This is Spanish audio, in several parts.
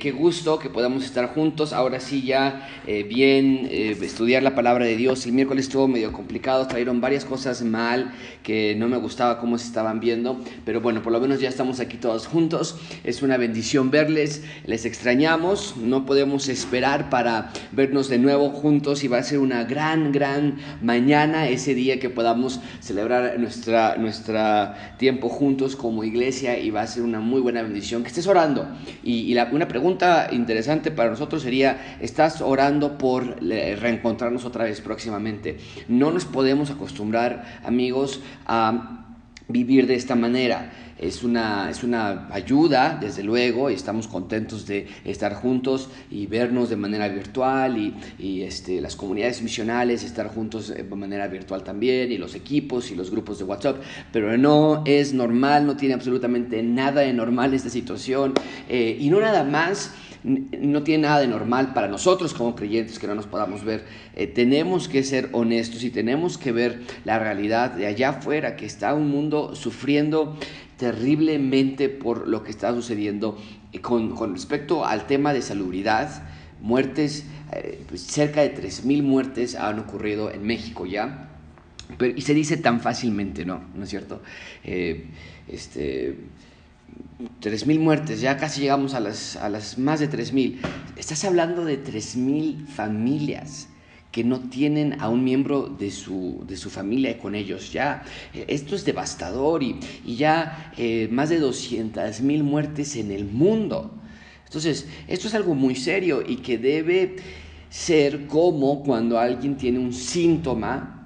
qué gusto que podamos estar juntos. Ahora sí ya eh, bien eh, estudiar la palabra de Dios. El miércoles estuvo medio complicado, trajeron varias cosas mal que no me gustaba cómo se estaban viendo, pero bueno, por lo menos ya estamos aquí todos juntos. Es una bendición verles, les extrañamos, no podemos esperar para vernos de nuevo juntos y va a ser una gran, gran mañana ese día que podamos celebrar nuestra, nuestra tiempo juntos como iglesia y va a ser una muy buena bendición. Que estés orando y, una pregunta interesante para nosotros sería, ¿estás orando por reencontrarnos otra vez próximamente? No nos podemos acostumbrar, amigos, a vivir de esta manera. Es una, es una ayuda, desde luego, y estamos contentos de estar juntos y vernos de manera virtual y, y este, las comunidades misionales, estar juntos de manera virtual también, y los equipos y los grupos de WhatsApp, pero no es normal, no tiene absolutamente nada de normal esta situación, eh, y no nada más no tiene nada de normal para nosotros como creyentes que no nos podamos ver. Eh, tenemos que ser honestos y tenemos que ver la realidad de allá afuera, que está un mundo sufriendo terriblemente por lo que está sucediendo eh, con, respecto al tema de salubridad. Muertes, eh, pues cerca de 3.000 muertes han ocurrido en México ya. Pero, y se dice tan fácilmente, ¿no? ¿No es cierto? Eh, este, 3.000 muertes, ya casi llegamos a las, a las más de 3.000. Estás hablando de 3.000 familias que no tienen a un miembro de su, de su familia con ellos. Ya, eh, esto es devastador y, ya eh, más de 200 mil muertes en el mundo. Entonces, esto es algo muy serio y que debe ser como cuando alguien tiene un síntoma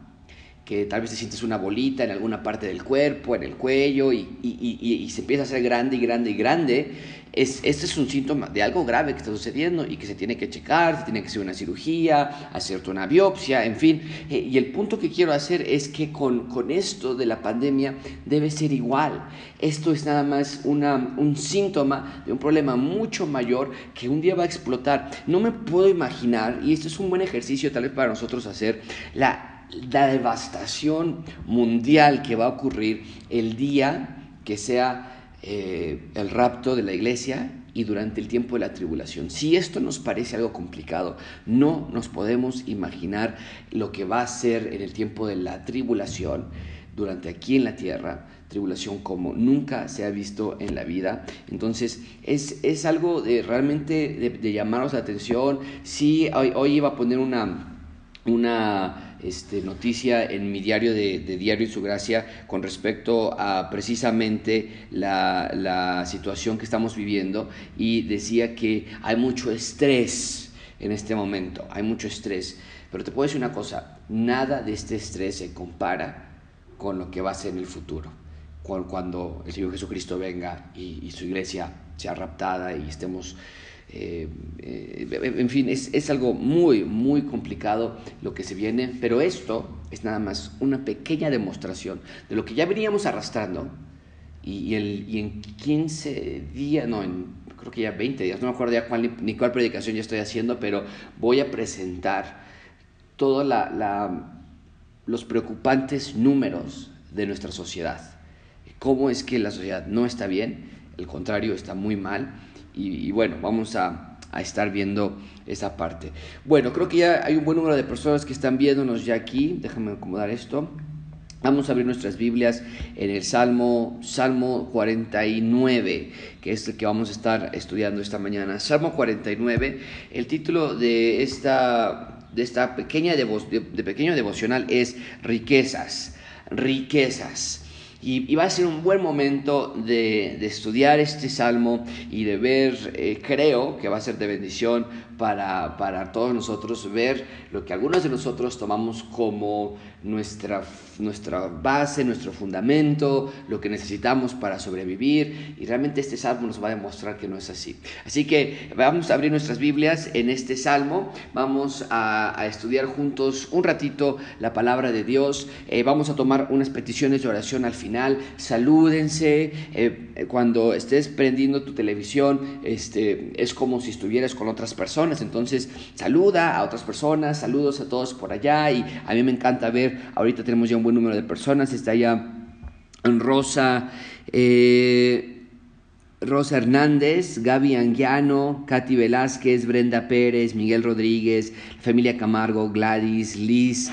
que tal vez te sientes una bolita en alguna parte del cuerpo, en el cuello, y, y, se empieza a hacer grande y grande y grande, es, este es un síntoma de algo grave que está sucediendo y que se tiene que checar, se tiene que hacer una cirugía, hacerte una biopsia, en fin. Eh, y el punto que quiero hacer es que con, con esto de la pandemia debe ser igual. Esto es nada más una, un síntoma de un problema mucho mayor que un día va a explotar. No me puedo imaginar, y esto es un buen ejercicio tal vez para nosotros hacer, la la devastación mundial que va a ocurrir el día que sea eh, el rapto de la iglesia y durante el tiempo de la tribulación. Si esto nos parece algo complicado, no nos podemos imaginar lo que va a ser en el tiempo de la tribulación durante aquí en la tierra, tribulación como nunca se ha visto en la vida. Entonces es, algo de realmente de, de llamarnos la atención. Sí, hoy, hoy iba a poner una, una este, noticia en mi diario de, Diario y Su Gracia con respecto a precisamente la, situación que estamos viviendo y decía que hay mucho estrés en este momento, hay mucho estrés. Pero te puedo decir una cosa, nada de este estrés se compara con lo que va a ser en el futuro, cuando el Señor Jesucristo venga y, y su iglesia sea raptada y estemos eh, eh, en fin, es, algo muy, muy complicado lo que se viene, pero esto es nada más una pequeña demostración de lo que ya veníamos arrastrando y, el, y en 15 días, no, en, creo que ya 20 días, no me acuerdo ya cuál, ni cuál predicación ya estoy haciendo, pero voy a presentar todos los preocupantes números de nuestra sociedad. ¿Cómo es que la sociedad no está bien? El contrario, está muy mal y, bueno, vamos a, estar viendo esa parte. Bueno, creo que ya hay un buen número de personas que están viéndonos ya aquí. Déjame acomodar esto. Vamos a abrir nuestras Biblias en el Salmo, Salmo 49, que es el que vamos a estar estudiando esta mañana. Salmo 49, el título de esta, de esta pequeña de pequeño devocional es Riquezas, riquezas. Y, va a ser un buen momento de, estudiar este salmo y de ver, eh, creo que va a ser de bendición para, para todos nosotros, ver lo que algunos de nosotros tomamos como nuestra, nuestra base, nuestro fundamento, lo que necesitamos para sobrevivir. Y realmente este salmo nos va a demostrar que no es así. Así que vamos a abrir nuestras Biblias en este salmo. Vamos a, estudiar juntos un ratito la palabra de Dios. Eh, vamos a tomar unas peticiones de oración al final. Salúdense. Eh, cuando estés prendiendo tu televisión, este, es como si estuvieras con otras personas. Entonces, saluda a otras personas. Saludos a todos por allá. Y a mí me encanta ver ahorita tenemos ya un buen número de personas, está ya Rosa, eh, Rosa Hernández, Gaby Anguiano, Katy Velázquez, Brenda Pérez, Miguel Rodríguez, familia Camargo, Gladys, Liz,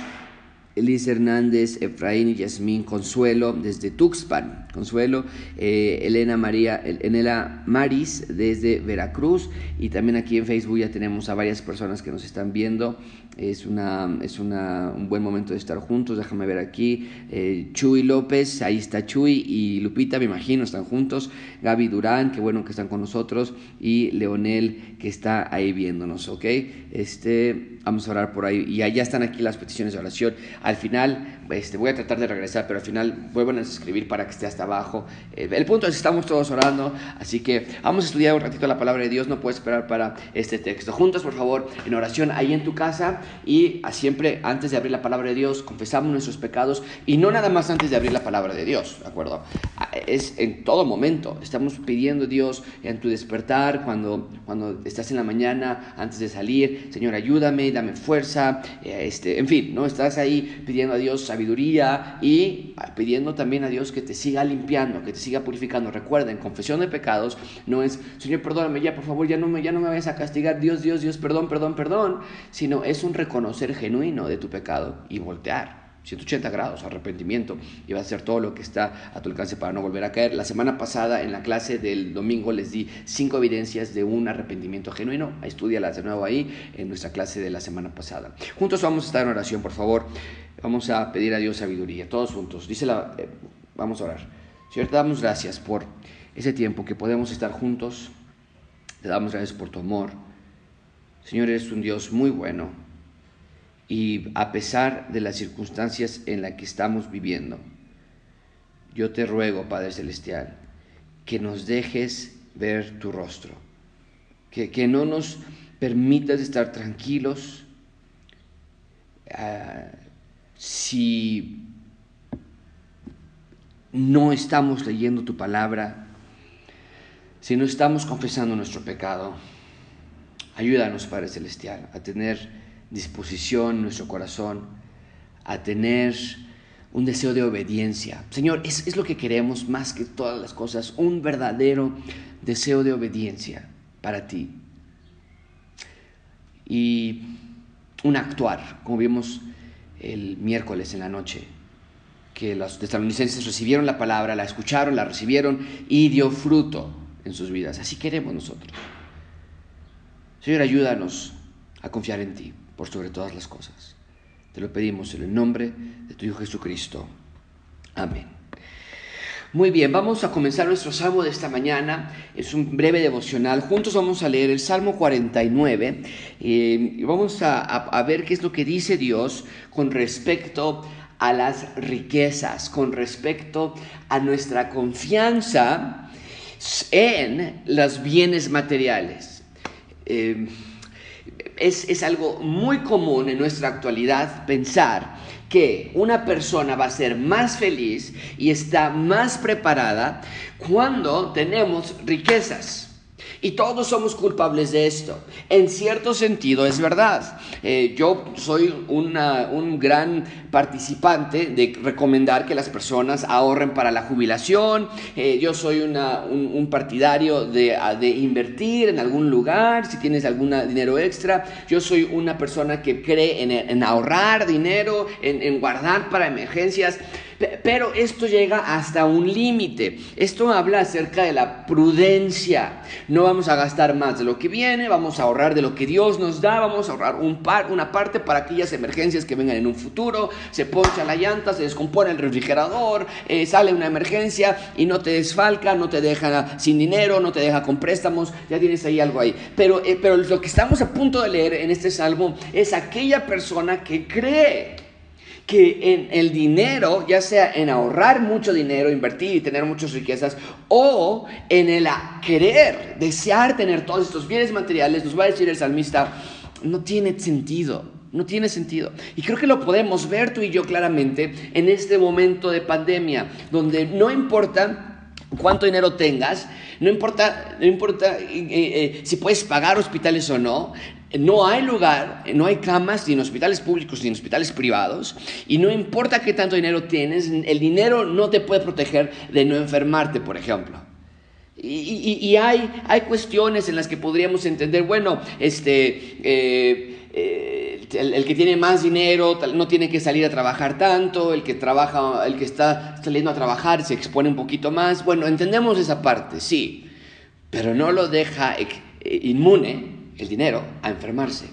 Liz Hernández, Efraín y Yasmín Consuelo desde Tuxpan, Consuelo, eh, Elena María, Enela Maris desde Veracruz y también aquí en Facebook ya tenemos a varias personas que nos están viendo. Es, una, es una, un buen momento de estar juntos. Déjame ver aquí. Eh, Chuy López, ahí está Chuy y Lupita, me imagino, están juntos. Gaby Durán, qué bueno que están con nosotros. Y Leonel, que está ahí viéndonos, ¿ok? Este, vamos a orar por ahí. Y allá están aquí las peticiones de oración. Al final, este, voy a tratar de regresar, pero al final vuelvan a escribir para que esté hasta abajo. Eh, el punto es estamos todos orando, así que vamos a estudiar un ratito la palabra de Dios. No puedes esperar para este texto. Juntos, por favor, en oración ahí en tu casa y siempre antes de abrir la palabra de Dios, confesamos nuestros pecados y no nada más antes de abrir la palabra de Dios, ¿de acuerdo? Ah, es en todo momento. Estamos pidiendo a Dios en tu despertar, cuando, cuando estás en la mañana, antes de salir, Señor, ayúdame, dame fuerza, eh, este, en fin, ¿no? Estás ahí pidiendo a Dios sabiduría y pidiendo también a Dios que te siga limpiando, que te siga purificando. Recuerden, confesión de pecados no es, Señor, perdóname ya, por favor, ya no me, ya no me vayas a castigar, Dios, Dios, Dios, perdón, perdón, perdón, sino es un reconocer genuino de tu pecado y voltear. 180 grados, arrepentimiento, y va a hacer todo lo que está a tu alcance para no volver a caer. La semana pasada, en la clase del domingo, les di cinco evidencias de un arrepentimiento genuino. Estudialas de nuevo ahí en nuestra clase de la semana pasada. Juntos vamos a estar en oración, por favor. Vamos a pedir a Dios sabiduría, todos juntos. Dice la, eh, vamos a orar. Señor, te damos gracias por ese tiempo que podemos estar juntos. Te damos gracias por tu amor. Señor, eres un Dios muy bueno y a pesar de las circunstancias en las que estamos viviendo, yo te ruego, Padre Celestial, que nos dejes ver tu rostro, que, que no nos permitas estar tranquilos uh, si no estamos leyendo tu palabra, si no estamos confesando nuestro pecado. Ayúdanos, Padre Celestial, a tener disposición, nuestro corazón, a tener un deseo de obediencia. Señor, es, es, lo que queremos más que todas las cosas, un verdadero deseo de obediencia para ti. Y un actuar, como vimos el miércoles en la noche, que los tesalonicenses recibieron la palabra, la escucharon, la recibieron y dio fruto en sus vidas. Así queremos nosotros. Señor, ayúdanos a confiar en ti por sobre todas las cosas. Te lo pedimos en el nombre de tu Hijo Jesucristo. Amén. Muy bien, vamos a comenzar nuestro salmo de esta mañana. Es un breve devocional. Juntos vamos a leer el Salmo 49 eh, y vamos a, ver qué es lo que dice Dios con respecto a las riquezas, con respecto a nuestra confianza en los bienes materiales. Eh, es, algo muy común en nuestra actualidad pensar que una persona va a ser más feliz y está más preparada cuando tenemos riquezas. Y todos somos culpables de esto. En cierto sentido es verdad. Eh, yo soy un gran participante de recomendar que las personas ahorren para la jubilación. Eh, yo soy un, partidario de, invertir en algún lugar si tienes algún dinero extra. Yo soy una persona que cree en, ahorrar dinero, en guardar para emergencias. Pero esto llega hasta un límite. Esto habla acerca de la prudencia. No vamos a gastar más de lo que viene, vamos a ahorrar de lo que Dios nos da, vamos a ahorrar un par, una parte para aquellas emergencias que vengan en un futuro. Se poncha la llanta, se descompone el refrigerador, eh, sale una emergencia y no te desfalca, no te deja sin dinero, no te deja con préstamos, ya tienes ahí algo ahí. Pero, eh, pero lo que estamos a punto de leer en este salmo es aquella persona que cree que en el dinero, ya sea en ahorrar mucho dinero, invertir y tener muchas riquezas, o en el querer, desear tener todos estos bienes materiales, nos va a decir el salmista, no tiene sentido. No tiene sentido. Y creo que lo podemos ver tú y yo claramente en este momento de pandemia, donde no importa cuánto dinero tengas, no importa, no importa eh, eh, si puedes pagar hospitales o no, no hay lugar, no hay camas ni en hospitales públicos ni en hospitales privados y no importa qué tanto dinero tienes, el dinero no te puede proteger de no enfermarte, por ejemplo. Y, hay, cuestiones en las que podríamos entender, bueno, este, eh, eh, el, que tiene más dinero no tiene que salir a trabajar tanto, el que trabaja, el que está saliendo a trabajar se expone un poquito más. Bueno, entendemos esa parte, sí, pero no lo deja eh, inmune el dinero a enfermarse.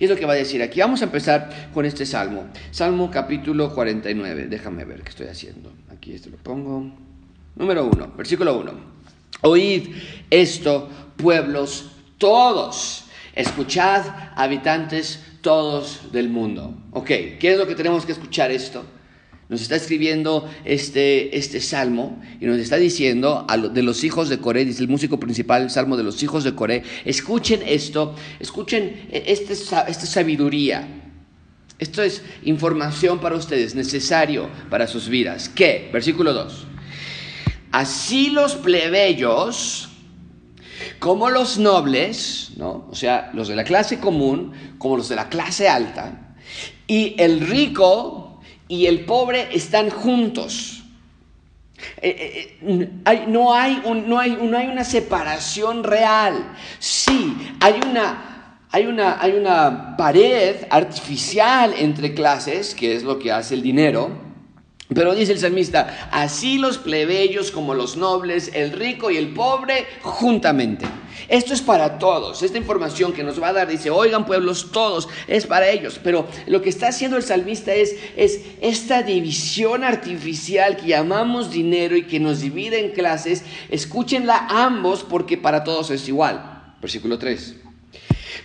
Y es lo que va a decir aquí. Vamos a empezar con este salmo. Salmo capítulo 49. Déjame ver qué estoy haciendo. Aquí esto lo pongo. Número 1, versículo 1. Oíd esto, pueblos todos. Escuchad, habitantes todos del mundo. Ok, ¿qué es lo que tenemos que escuchar esto? Nos está escribiendo este, este salmo y nos está diciendo a de los hijos de Coré, dice el músico principal, el salmo de los hijos de Coré, escuchen esto, escuchen este, esta sabiduría. Esto es información para ustedes, necesario para sus vidas. ¿Qué? Versículo 2. Así los plebeyos, como los nobles, ¿no? o sea, los de la clase común, como los de la clase alta, y el rico y el pobre están juntos. Eh, eh, eh, no, hay no, hay, no hay una separación real. Sí, hay una, hay, una, hay una pared artificial entre clases, que es lo que hace el dinero, pero dice el salmista, así los plebeyos como los nobles, el rico y el pobre juntamente. Esto es para todos. Esta información que nos va a dar dice, oigan pueblos todos, es para ellos. Pero lo que está haciendo el salmista es, es esta división artificial que llamamos dinero y que nos divide en clases. Escúchenla ambos porque para todos es igual. Versículo 3.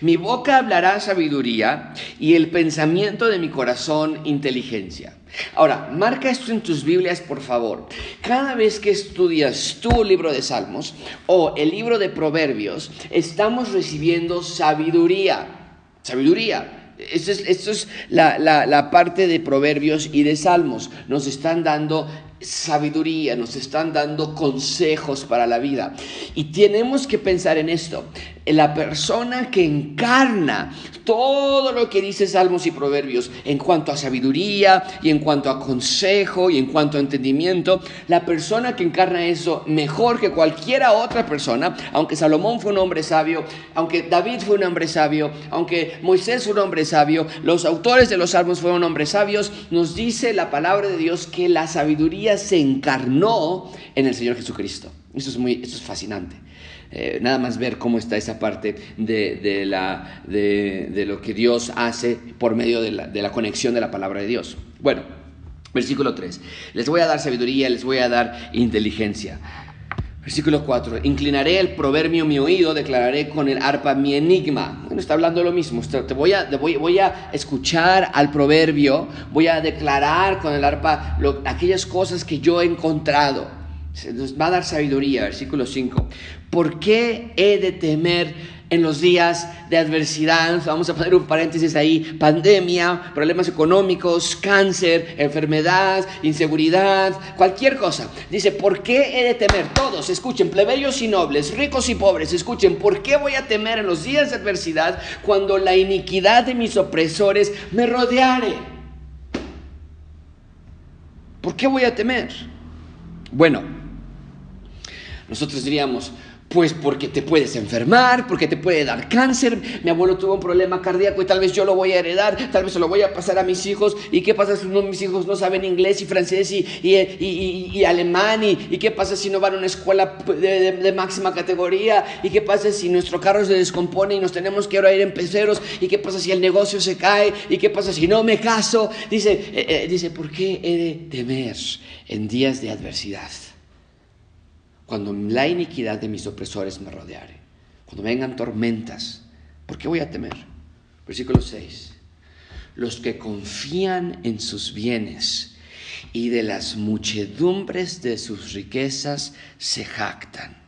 Mi boca hablará sabiduría y el pensamiento de mi corazón inteligencia. Ahora, marca esto en tus Biblias, por favor. Cada vez que estudias tu libro de Salmos o el libro de Proverbios, estamos recibiendo sabiduría. Sabiduría. Esto es, la, la parte de Proverbios y de Salmos. Nos están dando sabiduría, nos están dando consejos para la vida. Y tenemos que pensar en esto. La persona que encarna todo lo que dice Salmos y Proverbios en cuanto a sabiduría y en cuanto a consejo y en cuanto a entendimiento, la persona que encarna eso mejor que cualquiera otra persona, aunque Salomón fue un hombre sabio, aunque David fue un hombre sabio, aunque Moisés fue un hombre sabio, los autores de los Salmos fueron hombres sabios, nos dice la palabra de Dios que la sabiduría se encarnó en el Señor Jesucristo. Eso es, muy, eso es fascinante. Eh, nada más ver cómo está esa parte de, la, de, lo que Dios hace por medio de la, de la conexión de la palabra de Dios. Bueno, versículo 3. Les voy a dar sabiduría, les voy a dar inteligencia. Versículo 4. Inclinaré el proverbio mi oído, declararé con el arpa mi enigma. Bueno, está hablando de lo mismo. Te voy a, voy, voy a escuchar al proverbio, voy a declarar con el arpa aquellas cosas que yo he encontrado. Se nos va a dar sabiduría. Versículo 5. ¿Por qué he de temer en los días de adversidad, vamos a poner un paréntesis ahí, pandemia, problemas económicos, cáncer, enfermedad, inseguridad, cualquier cosa. Dice, ¿por qué he de temer? Todos, escuchen, plebeyos y nobles, ricos y pobres, escuchen, ¿por qué voy a temer en los días de adversidad cuando la iniquidad de mis opresores me rodeare? ¿Por qué voy a temer? Bueno, nosotros diríamos, pues porque te puedes enfermar, porque te puede dar cáncer. Mi abuelo tuvo un problema cardíaco y tal vez yo lo voy a heredar, tal vez se lo voy a pasar a mis hijos. ¿Y qué pasa si uno de mis hijos no saben inglés y francés y, y, alemán? ¿Y, qué pasa si no van a una escuela de, máxima categoría? ¿Y qué pasa si nuestro carro se descompone y nos tenemos que ahora ir en peceros? ¿Y qué pasa si el negocio se cae? ¿Y qué pasa si no me caso? Dice, eh, eh, dice ¿por qué he de temer en días de adversidad? Cuando la iniquidad de mis opresores me rodeare, cuando vengan tormentas, ¿por qué voy a temer? Versículo 6. Los que confían en sus bienes y de las muchedumbres de sus riquezas se jactan.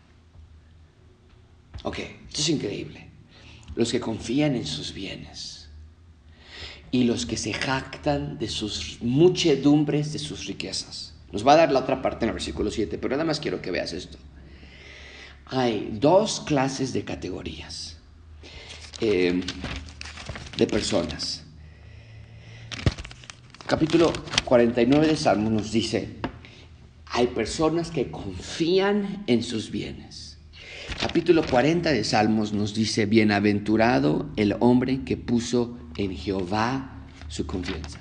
Ok, esto es increíble. Los que confían en sus bienes y los que se jactan de sus muchedumbres de sus riquezas. Nos va a dar la otra parte en el versículo 7, pero nada más quiero que veas esto. Hay dos clases de categorías eh, de personas. Capítulo 49 de Salmos nos dice, hay personas que confían en sus bienes. Capítulo 40 de Salmos nos dice, bienaventurado el hombre que puso en Jehová su confianza.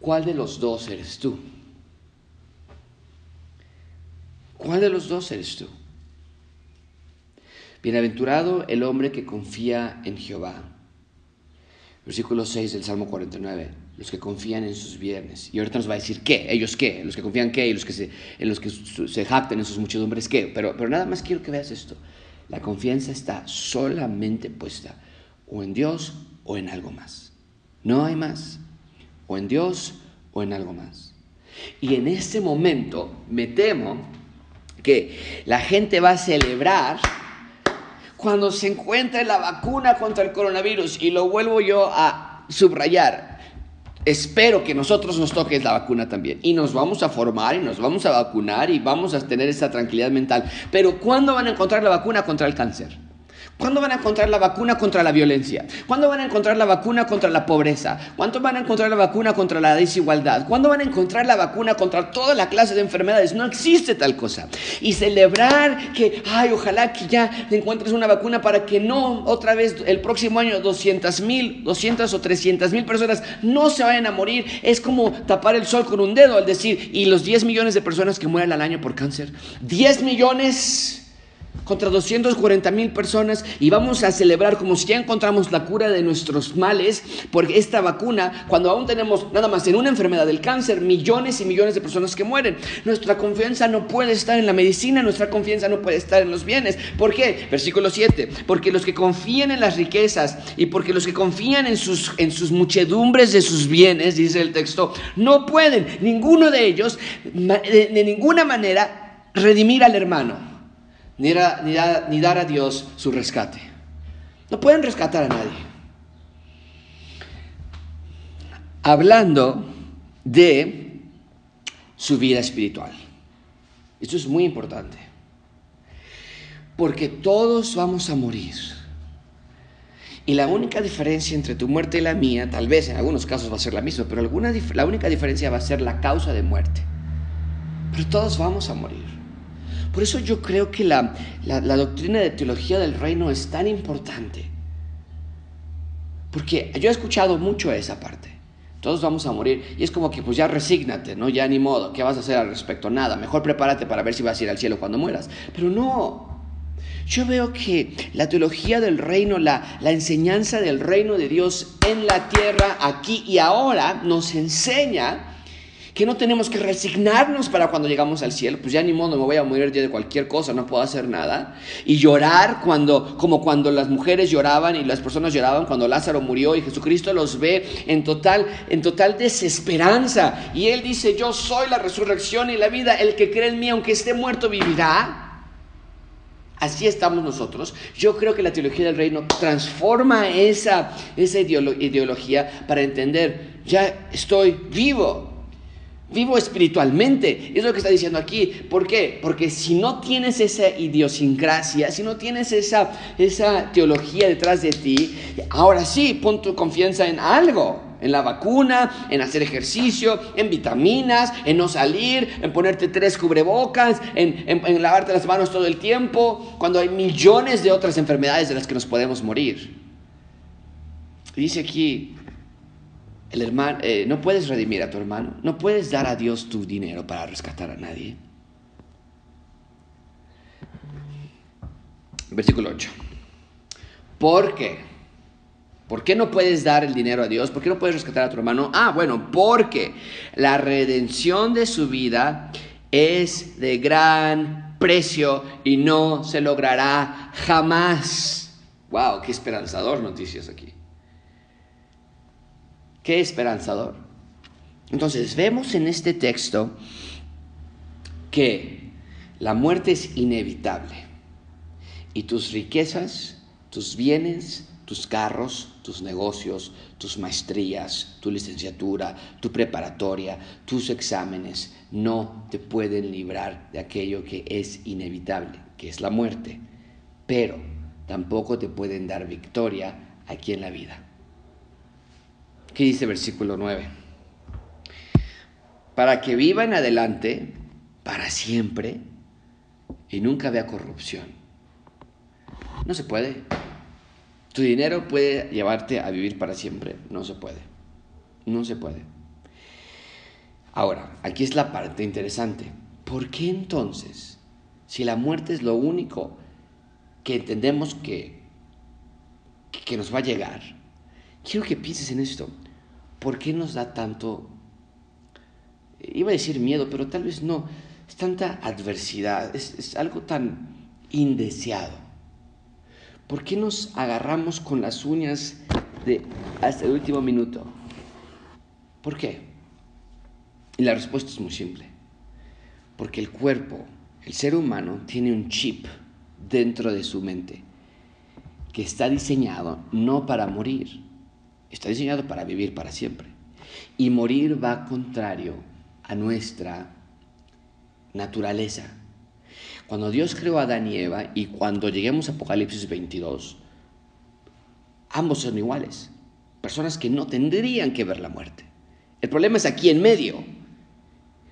¿Cuál de los dos eres tú? ¿Cuál de los dos eres tú? Bienaventurado el hombre que confía en Jehová. Versículo 6 del Salmo 49. Los que confían en sus bienes. Y ahorita nos va a decir qué, ellos qué, los que confían qué, y los que se, en los que se jacten en sus muchedumbres qué. Pero, pero nada más quiero que veas esto. La confianza está solamente puesta o en Dios o en algo más. No hay más. O en Dios o en algo más. Y en este momento me temo que la gente va a celebrar cuando se encuentre la vacuna contra el coronavirus. Y lo vuelvo yo a subrayar. Espero que nosotros nos toque la vacuna también. Y nos vamos a formar y nos vamos a vacunar y vamos a tener esa tranquilidad mental. Pero ¿cuándo van a encontrar la vacuna contra el cáncer? ¿Cuándo van a encontrar la vacuna contra la violencia? ¿Cuándo van a encontrar la vacuna contra la pobreza? ¿Cuándo van a encontrar la vacuna contra la desigualdad? ¿Cuándo van a encontrar la vacuna contra toda la clase de enfermedades? No existe tal cosa. Y celebrar que, ay, ojalá que ya encuentres una vacuna para que no otra vez el próximo año 200 mil, 200 o 300 mil personas no se vayan a morir. Es como tapar el sol con un dedo al decir, y los 10 millones de personas que mueren al año por cáncer. 10 millones contra 240 mil personas y vamos a celebrar como si ya encontramos la cura de nuestros males, porque esta vacuna, cuando aún tenemos nada más en una enfermedad del cáncer, millones y millones de personas que mueren, nuestra confianza no puede estar en la medicina, nuestra confianza no puede estar en los bienes. ¿Por qué? Versículo 7, porque los que confían en las riquezas y porque los que confían en sus, en sus muchedumbres de sus bienes, dice el texto, no pueden, ninguno de ellos, de ninguna manera, redimir al hermano ni, dar a Dios su rescate. No pueden rescatar a nadie. Hablando de su vida espiritual. Esto es muy importante. Porque todos vamos a morir. Y la única diferencia entre tu muerte y la mía, tal vez en algunos casos va a ser la misma, pero la única diferencia va a ser la causa de muerte. Pero todos vamos a morir. Por eso yo creo que la, doctrina de teología del reino es tan importante. Porque yo he escuchado mucho esa parte. Todos vamos a morir. Y es como que pues ya resígnate, ¿no? Ya ni modo. ¿Qué vas a hacer al respecto? Nada. Mejor prepárate para ver si vas a ir al cielo cuando mueras. Pero no. Yo veo que la teología del reino, la, la enseñanza del reino de Dios en la tierra, aquí y ahora, nos enseña que no tenemos que resignarnos para cuando llegamos al cielo, pues ya ni modo, me voy a morir de cualquier cosa, no puedo hacer nada. Y llorar cuando, como cuando las mujeres lloraban y las personas lloraban cuando Lázaro murió y Jesucristo los ve en total, en total desesperanza. Y Él dice, yo soy la resurrección y la vida, el que cree en mí, aunque esté muerto, vivirá. Así estamos nosotros. Yo creo que la teología del reino transforma esa, esa ideología para entender, ya estoy vivo, Vivo espiritualmente. Es lo que está diciendo aquí. ¿Por qué? Porque si no tienes esa idiosincrasia, si no tienes esa, esa teología detrás de ti, ahora sí, pon tu confianza en algo. En la vacuna, en hacer ejercicio, en vitaminas, en no salir, en ponerte tres cubrebocas, en, en lavarte las manos todo el tiempo, cuando hay millones de otras enfermedades de las que nos podemos morir. Dice aquí, el hermano, eh, no puedes redimir a tu hermano, no puedes dar a Dios tu dinero para rescatar a nadie. Versículo 8. ¿Por qué? ¿Por qué no puedes dar el dinero a Dios? ¿Por qué no puedes rescatar a tu hermano? Ah, bueno, porque la redención de su vida es de gran precio y no se logrará jamás. Wow, qué esperanzador noticias aquí. Qué esperanzador. Entonces vemos en este texto que la muerte es inevitable y tus riquezas, tus bienes, tus carros, tus negocios, tus maestrías, tu licenciatura, tu preparatoria, tus exámenes, no te pueden librar de aquello que es inevitable, que es la muerte, pero tampoco te pueden dar victoria aquí en la vida. ¿Qué dice versículo 9? Para que viva en adelante para siempre y nunca vea corrupción. No se puede. ¿Tu dinero puede llevarte a vivir para siempre? No se puede. No se puede. Ahora, aquí es la parte interesante. ¿Por qué entonces, si la muerte es lo único que entendemos que, que nos va a llegar, quiero que pienses en esto. ¿Por qué nos da tanto, iba a decir miedo, pero tal vez no, es tanta adversidad, es, es algo tan indeseado? ¿Por qué nos agarramos con las uñas de hasta el último minuto? ¿Por qué? Y la respuesta es muy simple. Porque el cuerpo, el ser humano, tiene un chip dentro de su mente que está diseñado no para morir, está diseñado para vivir para siempre. Y morir va contrario a nuestra naturaleza. Cuando Dios creó a Adán y Eva y cuando lleguemos a Apocalipsis 22, ambos son iguales. Personas que no tendrían que ver la muerte. El problema es aquí en medio.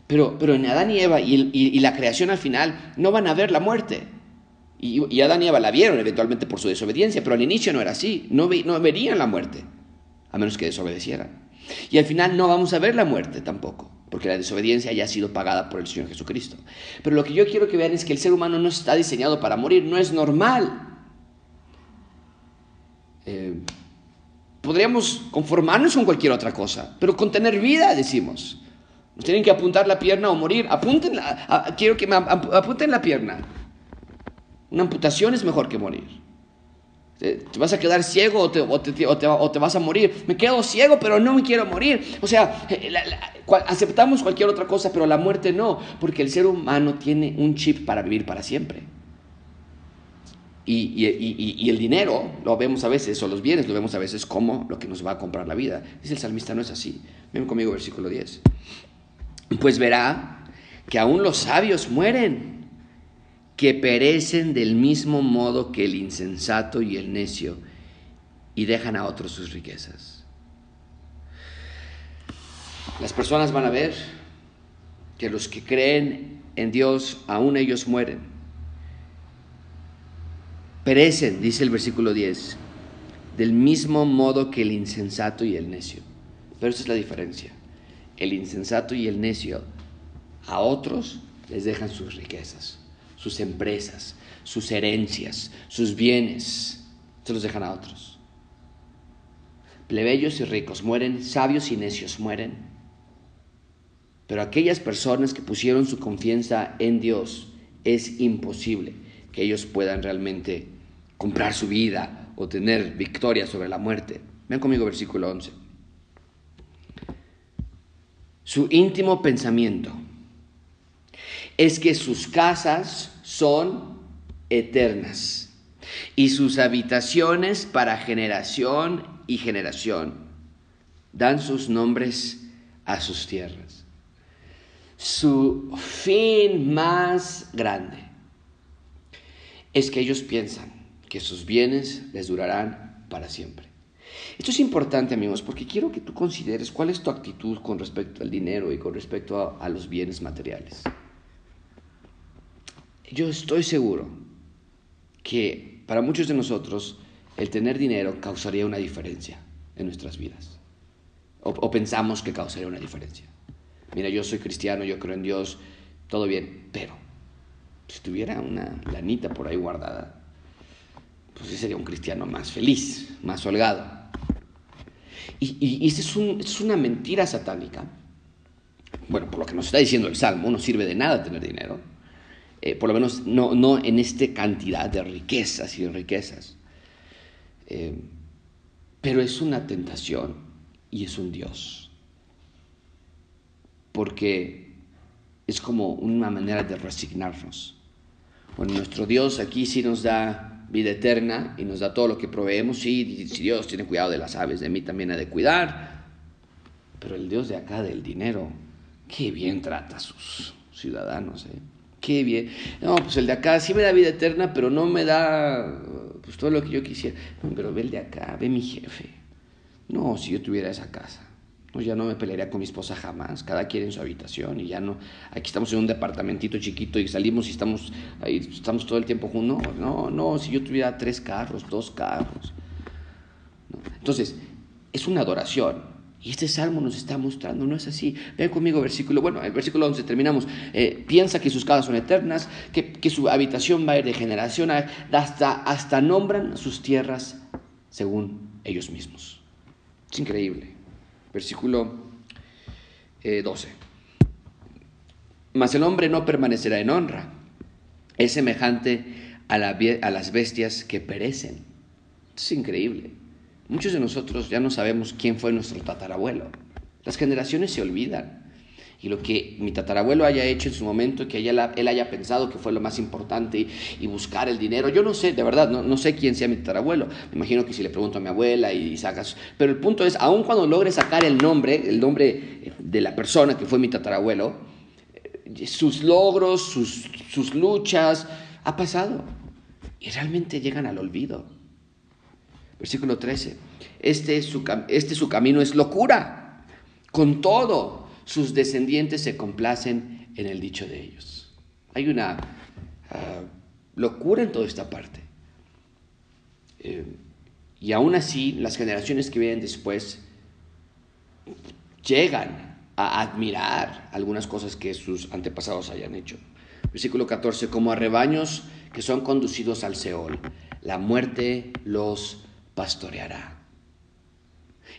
Pero, pero en Adán y Eva y, la creación al final no van a ver la muerte. Y, Adán y Eva la vieron eventualmente por su desobediencia, pero al inicio no era así. No, no verían la muerte, a menos que desobedecieran. Y al final no vamos a ver la muerte tampoco porque la desobediencia ya ha sido pagada por el Señor Jesucristo. Pero lo que yo quiero que vean es que el ser humano no está diseñado para morir, no es normal. Eh, podríamos conformarnos con cualquier otra cosa, pero con tener vida, decimos. Nos tienen que apuntar la pierna o morir. Apunten quiero que apunten la pierna. Una amputación es mejor que morir. ¿Te vas a quedar ciego o te, o, te, vas a morir? Me quedo ciego, pero no me quiero morir. O sea, eh, aceptamos cualquier otra cosa, pero la muerte no, porque el ser humano tiene un chip para vivir para siempre. Y, y, el dinero lo vemos a veces, o los bienes lo vemos a veces como lo que nos va a comprar la vida. Dice el salmista, no es así. Ven conmigo, versículo 10. Pues verá que aún los sabios mueren que perecen del mismo modo que el insensato y el necio y dejan a otros sus riquezas. Las personas van a ver que los que creen en Dios, aún ellos mueren. Perecen, dice el versículo 10, del mismo modo que el insensato y el necio. Pero esa es la diferencia. El insensato y el necio a otros les dejan sus riquezas sus empresas, sus herencias, sus bienes, se los dejan a otros. Plebeyos y ricos mueren, sabios y necios mueren. Pero aquellas personas que pusieron su confianza en Dios, es imposible que ellos puedan realmente comprar su vida o tener victoria sobre la muerte. Ven conmigo versículo 11. Su íntimo pensamiento es que sus casas son eternas y sus habitaciones para generación y generación dan sus nombres a sus tierras. Su fin más grande es que ellos piensan que sus bienes les durarán para siempre. Esto es importante, amigos, porque quiero que tú consideres cuál es tu actitud con respecto al dinero y con respecto a, los bienes materiales yo estoy seguro que para muchos de nosotros el tener dinero causaría una diferencia en nuestras vidas. O, pensamos que causaría una diferencia. Mira, yo soy cristiano, yo creo en Dios, todo bien, pero si tuviera una lanita por ahí guardada, pues ese sería un cristiano más feliz, más holgado. Y, y, es, es una mentira satánica. Bueno, por lo que nos está diciendo el Salmo, no sirve de nada tener dinero eh, por lo menos no, no en esta cantidad de riquezas y riquezas. Eh, pero es una tentación y es un Dios. Porque es como una manera de resignarnos. Bueno, nuestro Dios aquí sí nos da vida eterna y nos da todo lo que proveemos. Sí, si Dios tiene cuidado de las aves, de mí también ha de cuidar. Pero el Dios de acá del dinero, qué bien trata a sus ciudadanos. ¿eh? Qué bien. No, pues el de acá sí me da vida eterna, pero no me da pues todo lo que yo quisiera. Pero ve el de acá, ve mi jefe. No, si yo tuviera esa casa. pues ya no me pelearía con mi esposa jamás, cada quien en su habitación y ya no, aquí estamos en un departamentito chiquito y salimos y estamos ahí, estamos todo el tiempo juntos, no, no, no, si yo tuviera tres carros, dos carros. Entonces, es una adoración, y este salmo nos está mostrando, no es así. Ven conmigo, versículo, bueno, el versículo 11 terminamos. Eh, piensa que sus casas son eternas, que, que, su habitación va a ir de generación, hasta, hasta nombran sus tierras según ellos mismos. Es increíble versículo 12. Eh, Mas el hombre no permanecerá en honra, es semejante a, a las bestias que perecen. Es increíble. Muchos de nosotros ya no sabemos quién fue nuestro tatarabuelo. Las generaciones se olvidan y lo que mi tatarabuelo haya hecho en su momento, que él haya pensado que fue lo más importante y, buscar el dinero. Yo no sé, de verdad, no, sé quién sea mi tatarabuelo. Me imagino que si le pregunto a mi abuela y sacas... Pero el punto es, aun cuando logre sacar el nombre, el nombre de la persona que fue mi tatarabuelo, eh, sus logros, sus, sus luchas, ha pasado. Y realmente llegan al olvido. Versículo 13. Este su, este su camino es locura. Con todo, sus descendientes se complacen en el dicho de ellos. Hay una ah, locura en toda esta parte. Eh, y aún así, las generaciones que vienen después llegan a admirar algunas cosas que sus antepasados hayan hecho. Versículo 14, como a rebaños que son conducidos al Seol, la muerte los pastoreará.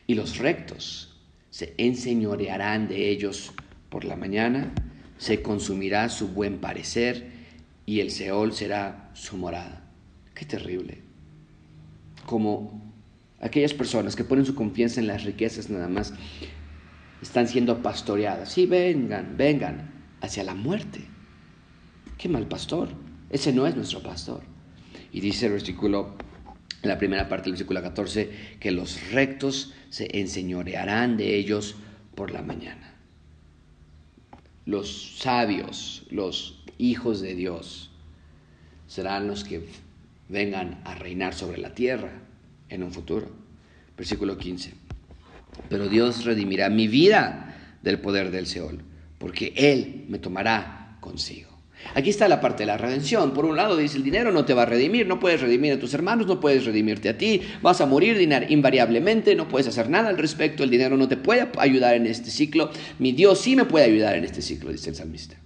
Y los rectos se enseñorearán de ellos por la mañana, se consumirá su buen parecer y el Seol será su morada. Qué terrible. Como aquellas personas que ponen su confianza en las riquezas nada más, están siendo pastoreadas. Sí, vengan, vengan hacia la muerte. Qué mal pastor. Ese no es nuestro pastor. Y dice el versículo la primera parte del versículo 14, que los rectos se enseñorearán de ellos por la mañana. Los sabios, los hijos de Dios, serán los que vengan a reinar sobre la tierra en un futuro. Versículo 15. Pero Dios redimirá mi vida del poder del Seol, porque Él me tomará consigo. Aquí está la parte de la redención. Por un lado dice, el dinero no te va a redimir, no puedes redimir a tus hermanos, no puedes redimirte a ti, vas a morir invariablemente, no puedes hacer nada al respecto, el dinero no te puede ayudar en este ciclo, mi Dios sí me puede ayudar en este ciclo, dice el salmista.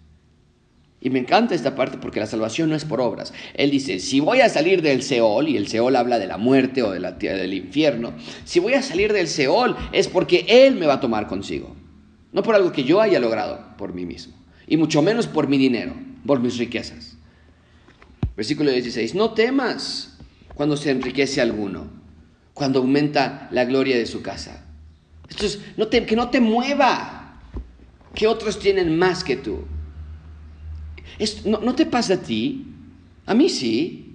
Y me encanta esta parte porque la salvación no es por obras. Él dice, si voy a salir del Seol, y el Seol habla de la muerte o de la, del infierno, si voy a salir del Seol es porque Él me va a tomar consigo. No por algo que yo haya logrado por mí mismo, y mucho menos por mi dinero por mis riquezas. Versículo 16, no temas cuando se enriquece alguno, cuando aumenta la gloria de su casa. Esto es, que no te mueva, que otros tienen más que tú. no, no te pasa a ti, a mí sí.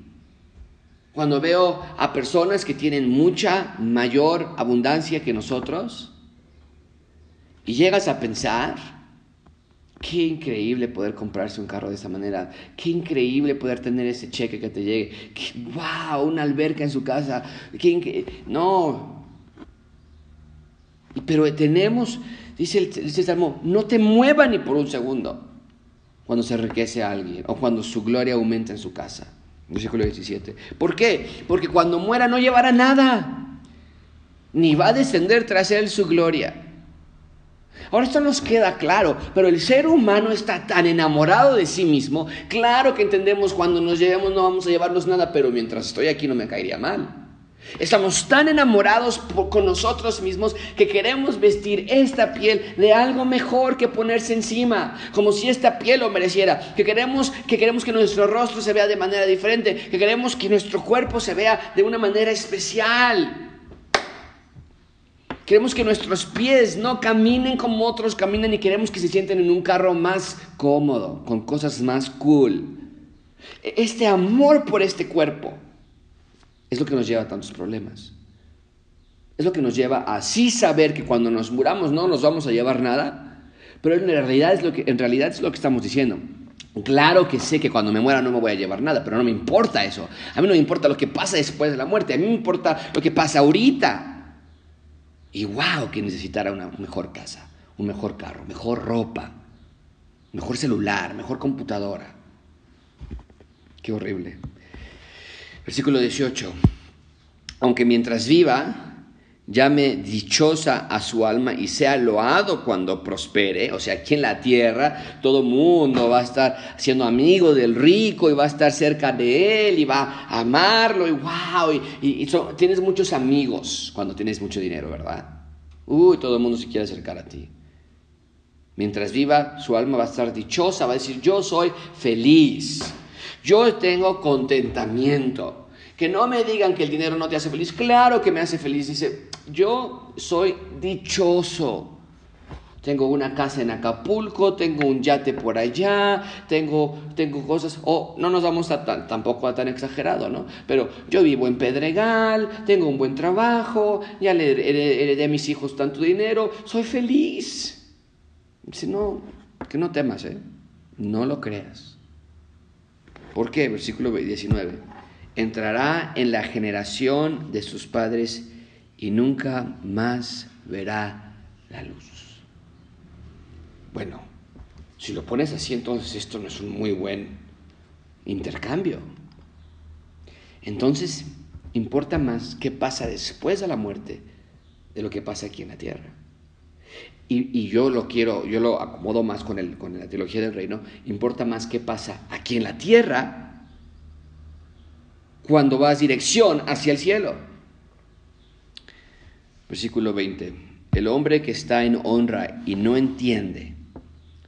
Cuando veo a personas que tienen mucha mayor abundancia que nosotros, y llegas a pensar, Qué increíble poder comprarse un carro de esa manera. Qué increíble poder tener ese cheque que te llegue. ¡Wow! Una alberca en su casa. Qué no. Pero tenemos, dice el, Salmo, no te mueva ni por un segundo cuando se enriquece a alguien o cuando su gloria aumenta en su casa. Versículo 17. ¿Por qué? Porque cuando muera no llevará nada, ni va a descender tras él su gloria. Ahora esto nos queda claro, pero el ser humano está tan enamorado de sí mismo, claro que entendemos cuando nos llevemos no vamos a llevarnos nada, pero mientras estoy aquí no me caería mal. Estamos tan enamorados con nosotros mismos que queremos vestir esta piel de algo mejor que ponerse encima, como si esta piel lo mereciera, que queremos que queremos que nuestro rostro se vea de manera diferente, que queremos que nuestro cuerpo se vea de una manera especial. Queremos que nuestros pies no caminen como otros caminan y queremos que se sienten en un carro más cómodo, con cosas más cool. E-, este amor por este cuerpo es lo que nos lleva a tantos problemas. Es lo que nos lleva a sí saber que cuando nos muramos no nos vamos a llevar nada, pero en realidad es lo que, en realidad es lo que estamos diciendo. Claro que sé que cuando me muera no me voy a llevar nada, pero no me importa eso. A mí no me importa lo que pasa después de la muerte, a mí me importa lo que pasa ahorita. Y wow, que necesitara una mejor casa, un mejor carro, mejor ropa, mejor celular, mejor computadora. Qué horrible. Versículo 18. Aunque mientras viva, llame dichosa a su alma y sea loado cuando prospere. O sea, aquí en la tierra todo mundo va a estar siendo amigo del rico y va a estar cerca de él y va a amarlo y wow. Y, tienes muchos amigos cuando tienes mucho dinero, ¿verdad? Uy, todo el mundo se quiere acercar a ti. Mientras viva, su alma va a estar dichosa, va a decir, yo soy feliz, yo tengo contentamiento. Que no me digan que el dinero no te hace feliz. Claro que me hace feliz. Dice, yo soy dichoso. Tengo una casa en Acapulco, tengo un yate por allá, tengo, tengo cosas, o no nos vamos a tan, tampoco a tan exagerado, ¿no? Pero yo vivo en Pedregal, tengo un buen trabajo, ya le heredé a mis hijos tanto dinero, soy feliz. Dice, no, que no temas, ¿eh? No lo creas. ¿Por qué? Versículo 19 entrará en la generación de sus padres y nunca más verá la luz. Bueno, si lo pones así, entonces esto no es un muy buen intercambio. Entonces, importa más qué pasa después de la muerte de lo que pasa aquí en la tierra. Y, yo lo quiero, yo lo acomodo más con, el, con la teología del reino, importa más qué pasa aquí en la tierra cuando vas dirección hacia el cielo. Versículo 20. El hombre que está en honra y no entiende,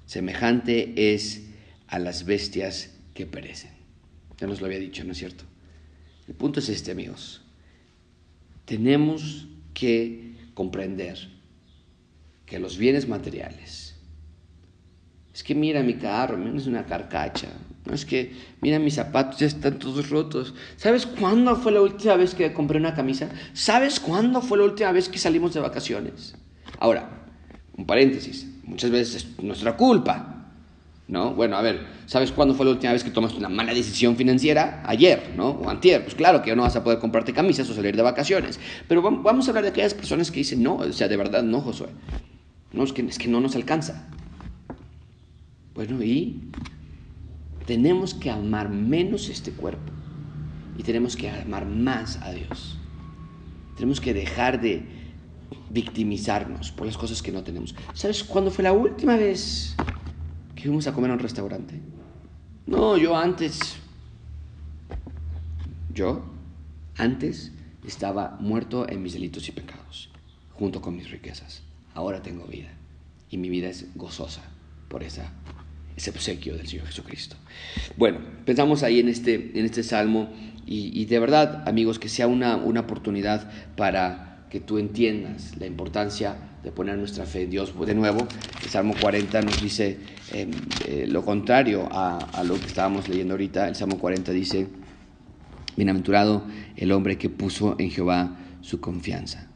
semejante es a las bestias que perecen. Ya nos lo había dicho, ¿no es cierto? El punto es este, amigos. Tenemos que comprender que los bienes materiales, es que mira mi carro, es una carcacha, es que, mira, mis zapatos ya están todos rotos. ¿Sabes cuándo fue la última vez que compré una camisa? ¿Sabes cuándo fue la última vez que salimos de vacaciones? Ahora, un paréntesis, muchas veces es nuestra culpa. ¿No? Bueno, a ver, ¿sabes cuándo fue la última vez que tomaste una mala decisión financiera? Ayer, ¿no? O antier. Pues claro que no vas a poder comprarte camisas o salir de vacaciones. Pero vamos a hablar de aquellas personas que dicen, no, o sea, de verdad, no, Josué. No, es que, es que no nos alcanza. Bueno, ¿y tenemos que amar menos este cuerpo y tenemos que amar más a Dios. Tenemos que dejar de victimizarnos por las cosas que no tenemos. ¿Sabes cuándo fue la última vez que fuimos a comer a un restaurante? No, yo antes, yo antes estaba muerto en mis delitos y pecados, junto con mis riquezas. Ahora tengo vida y mi vida es gozosa por esa ese obsequio del Señor Jesucristo. Bueno, pensamos ahí en este, en este salmo y, de verdad, amigos, que sea una, una oportunidad para que tú entiendas la importancia de poner nuestra fe en Dios. De nuevo, el Salmo 40 nos dice em, eh, lo contrario a, a, lo que estábamos leyendo ahorita. El Salmo 40 dice, bienaventurado el hombre que puso en Jehová su confianza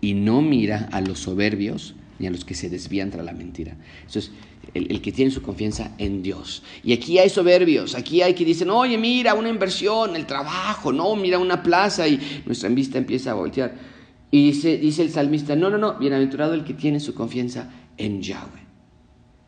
y no mira a los soberbios ni a los que se desvían tras la mentira. Entonces, el, que tiene su confianza en Dios. Y aquí hay soberbios, aquí hay que dicen, oye, mira, una inversión, el trabajo, no, mira una plaza y nuestra vista empieza a voltear. Y dice, dice el salmista, no, no, no, bienaventurado el que tiene su confianza en Yahweh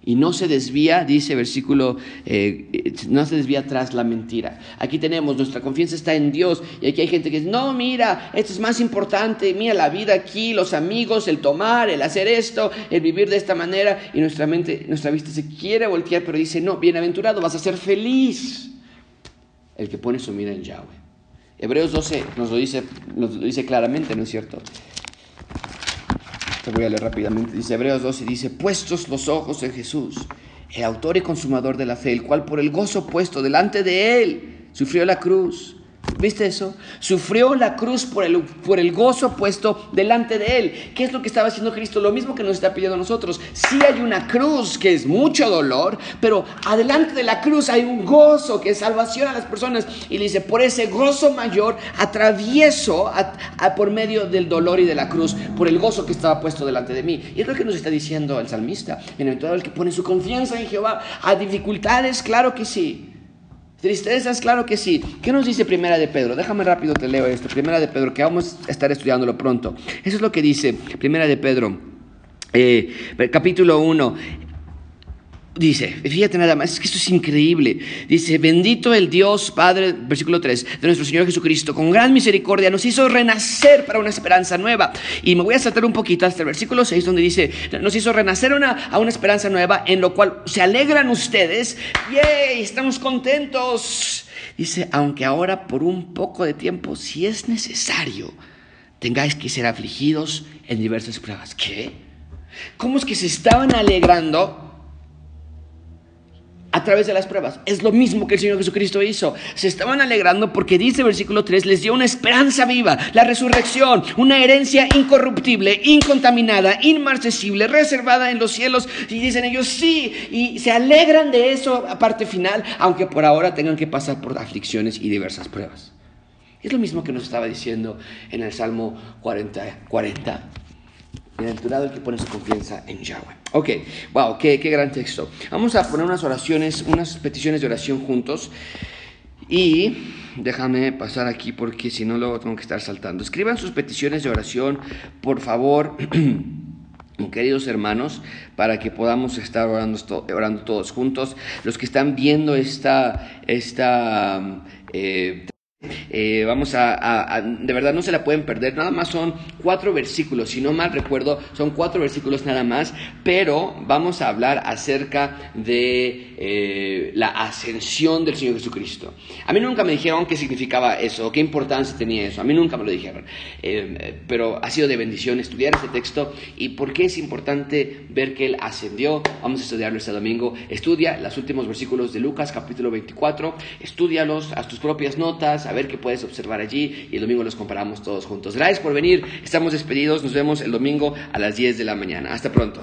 y no se desvía, dice versículo, eh, no se desvía tras la mentira. Aquí tenemos, nuestra confianza está en Dios y aquí hay gente que dice, no, mira, esto es más importante, mira la vida aquí, los amigos, el tomar, el hacer esto, el vivir de esta manera y nuestra mente, nuestra vista se quiere voltear, pero dice, no, bienaventurado, vas a ser feliz. El que pone su mira en Yahweh. Hebreos 12 nos lo dice, nos lo dice claramente, ¿no es cierto? Te voy a leer rápidamente. Dice Hebreos 12, dice, puestos los ojos en Jesús, el autor y consumador de la fe, el cual por el gozo puesto delante de él sufrió la cruz ¿Viste eso? Sufrió la cruz por el, por el gozo puesto delante de él. ¿Qué es lo que estaba haciendo Cristo? Lo mismo que nos está pidiendo a nosotros. Sí hay una cruz que es mucho dolor, pero adelante de la cruz hay un gozo que es salvación a las personas. Y le dice, por ese gozo mayor atravieso por medio del dolor y de la cruz, por el gozo que estaba puesto delante de mí. Y es lo que nos está diciendo el salmista. Todo el que pone su confianza en Jehová, a dificultades, claro que sí. Tristezas, claro que sí. ¿Qué nos dice Primera de Pedro? Déjame rápido te leo esto. Primera de Pedro, que vamos a estar estudiándolo pronto. Eso es lo que dice Primera de Pedro, eh, capítulo 1. Dice, fíjate nada más, es que esto es increíble. Dice, bendito el Dios Padre, versículo 3, de nuestro Señor Jesucristo, con gran misericordia nos hizo renacer para una esperanza nueva. Y me voy a saltar un poquito hasta el versículo 6, donde dice, nos hizo renacer una, a una esperanza nueva, en lo cual se alegran ustedes. ¡Yay! Estamos contentos. Dice, aunque ahora por un poco de tiempo, si es necesario, tengáis que ser afligidos en diversas pruebas. ¿Qué? ¿Cómo es que se estaban alegrando? A través de las pruebas. Es lo mismo que el Señor Jesucristo hizo. Se estaban alegrando porque dice versículo 3, les dio una esperanza viva, la resurrección, una herencia incorruptible, incontaminada, inmarcesible, reservada en los cielos. Y dicen ellos, sí, y se alegran de eso a parte final, aunque por ahora tengan que pasar por aflicciones y diversas pruebas. Es lo mismo que nos estaba diciendo en el Salmo 40, 40 Bienaventurado el que pone su confianza en Yahweh. Ok, wow, qué, qué gran texto. Vamos a poner unas oraciones, unas peticiones de oración juntos. Y déjame pasar aquí porque si no luego tengo que estar saltando. Escriban sus peticiones de oración, por favor, queridos hermanos, para que podamos estar orando, orando todos juntos. Los que están viendo esta, esta eh, eh, vamos a, de verdad no se la pueden perder, nada más son cuatro versículos, si no mal recuerdo, son cuatro versículos nada más, pero vamos a hablar acerca de eh, la ascensión del Señor Jesucristo. A mí nunca me dijeron qué significaba eso, qué importancia tenía eso, a mí nunca me lo dijeron, eh, pero ha sido de bendición estudiar este texto y por qué es importante ver que Él ascendió, vamos a estudiarlo este domingo, estudia los últimos versículos de Lucas capítulo 24, estudialos, a tus propias notas, a ver qué puedes observar allí y el domingo los comparamos todos juntos. Gracias por venir, estamos despedidos, nos vemos el domingo a las 10 de la mañana. Hasta pronto.